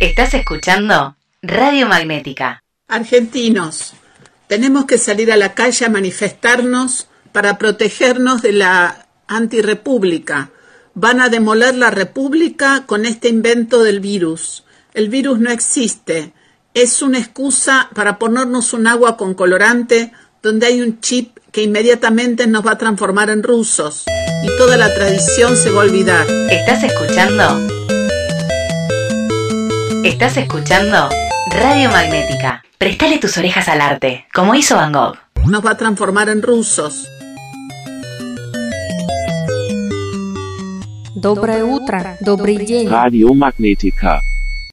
Estás escuchando Radio Magnética. Argentinos, tenemos que salir a la calle a manifestarnos para protegernos de la antirrepública. Van a demoler la república con este invento del virus. El virus no existe. Es una excusa para ponernos un agua con colorante donde hay un chip que inmediatamente nos va a transformar en rusos y toda la tradición se va a olvidar. ¿Estás escuchando? ¿Estás escuchando? Radio Magnética. Prestale tus orejas al arte, como hizo Van Gogh. Nos va a transformar en rusos. Доброе утро, добрый день. Radio Magnetica.